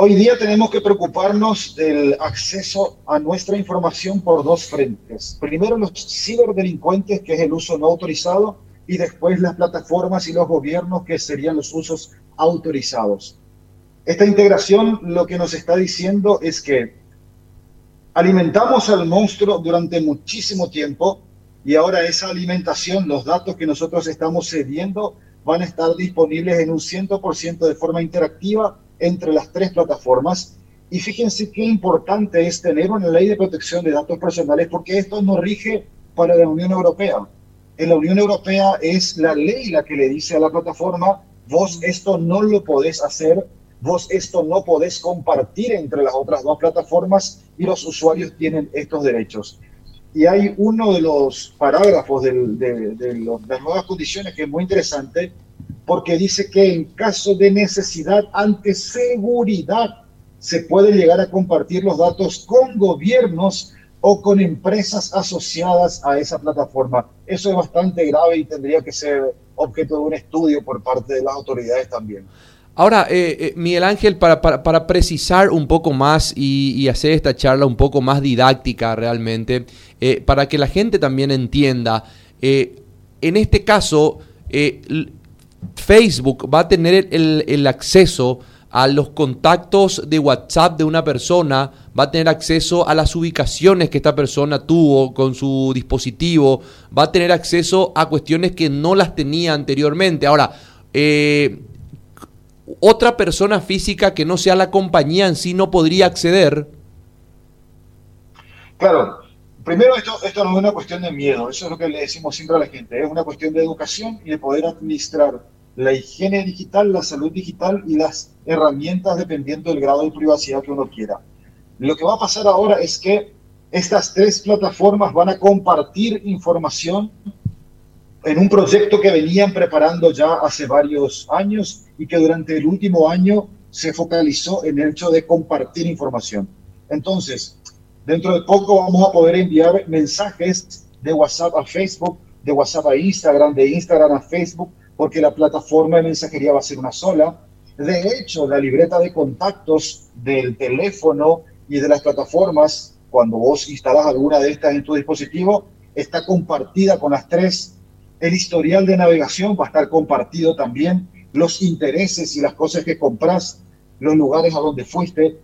Hoy día tenemos que preocuparnos del acceso a nuestra información por dos frentes. Primero los ciberdelincuentes, que es el uso no autorizado, y después las plataformas y los gobiernos, que serían los usos autorizados. Esta integración lo que nos está diciendo es que alimentamos al monstruo durante muchísimo tiempo y ahora esa alimentación, los datos que nosotros estamos cediendo, van a estar disponibles en un 100% de forma interactiva entre las tres plataformas. Y fíjense qué importante es tener una ley de protección de datos personales porque esto no rige para la Unión Europea. En la Unión Europea es la ley la que le dice a la plataforma, vos esto no lo podés hacer, vos esto no podés compartir entre las otras dos plataformas y los usuarios tienen estos derechos. Y hay uno de los parágrafos de, las nuevas condiciones que es muy interesante, porque dice que en caso de necesidad ante seguridad se puede llegar a compartir los datos con gobiernos o con empresas asociadas a esa plataforma. Eso es bastante grave y tendría que ser objeto de un estudio por parte de las autoridades también. Ahora, eh, eh, Miguel Ángel, para, precisar un poco más y, hacer esta charla un poco más didáctica realmente, eh, para que la gente también entienda, en este caso, Facebook va a tener el, acceso a los contactos de WhatsApp de una persona, va a tener acceso a las ubicaciones que esta persona tuvo con su dispositivo, va a tener acceso a cuestiones que no las tenía anteriormente. Ahora, eh, otra persona física que no sea la compañía en sí no podría acceder? Claro, primero esto, esto no es una cuestión de miedo, eso es lo que le decimos siempre a la gente, es una cuestión de educación y de poder administrar la higiene digital, la salud digital y las herramientas dependiendo del grado de privacidad que uno quiera. Lo que va a pasar ahora es que estas tres plataformas van a compartir información en un proyecto que venían preparando ya hace varios años y que durante el último año se focalizó en el hecho de compartir información. Entonces, dentro de poco vamos a poder enviar mensajes de WhatsApp a Facebook, de WhatsApp a Instagram, de Instagram a Facebook, porque la plataforma de mensajería va a ser una sola. De hecho, la libreta de contactos del teléfono y de las plataformas, cuando vos instalas alguna de estas en tu dispositivo, está compartida con las tres el historial de navegación va a estar compartido también, los intereses y las cosas que compras, los lugares a donde fuiste.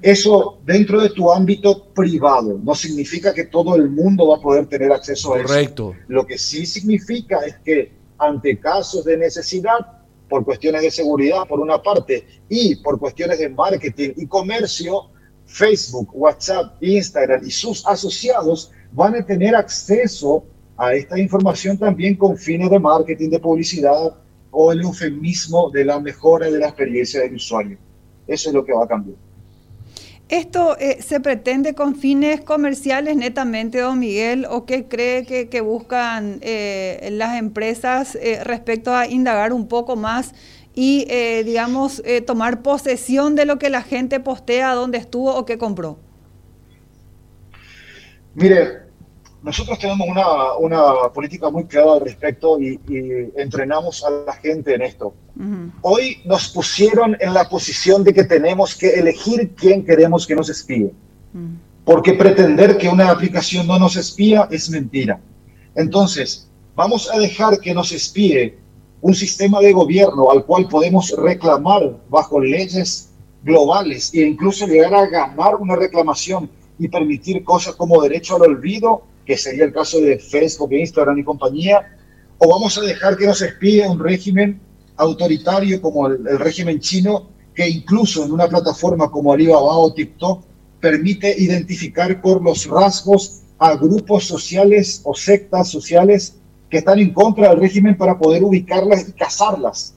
Eso dentro de tu ámbito privado. No significa que todo el mundo va a poder tener acceso a Correcto. eso. Lo que sí significa es que ante casos de necesidad, por cuestiones de seguridad por una parte y por cuestiones de marketing y comercio, Facebook, WhatsApp, Instagram y sus asociados van a tener acceso a esta información también con fines de marketing, de publicidad o el eufemismo de la mejora de la experiencia del usuario. Eso es lo que va a cambiar. ¿Esto eh, se pretende con fines comerciales netamente, don Miguel, o qué cree que, buscan eh, las empresas eh, respecto a indagar un poco más y, digamos, tomar posesión de lo que la gente postea, dónde estuvo o qué compró? Mire, nosotros tenemos una, una, política muy clara al respecto y, entrenamos a la gente en esto. Hoy nos pusieron en la posición de que tenemos que elegir quién queremos que nos espíe. Porque pretender que una aplicación no nos espía es mentira. Entonces, vamos a dejar que nos espíe un sistema de gobierno al cual podemos reclamar bajo leyes globales e incluso llegar a ganar una reclamación y permitir cosas como derecho al olvido que sería el caso de Facebook, Instagram y compañía, o vamos a dejar que nos espíe un régimen autoritario como el, régimen chino, que incluso en una plataforma como Alibaba o TikTok permite identificar por los rasgos a grupos sociales o sectas sociales que están en contra del régimen para poder ubicarlas y cazarlas.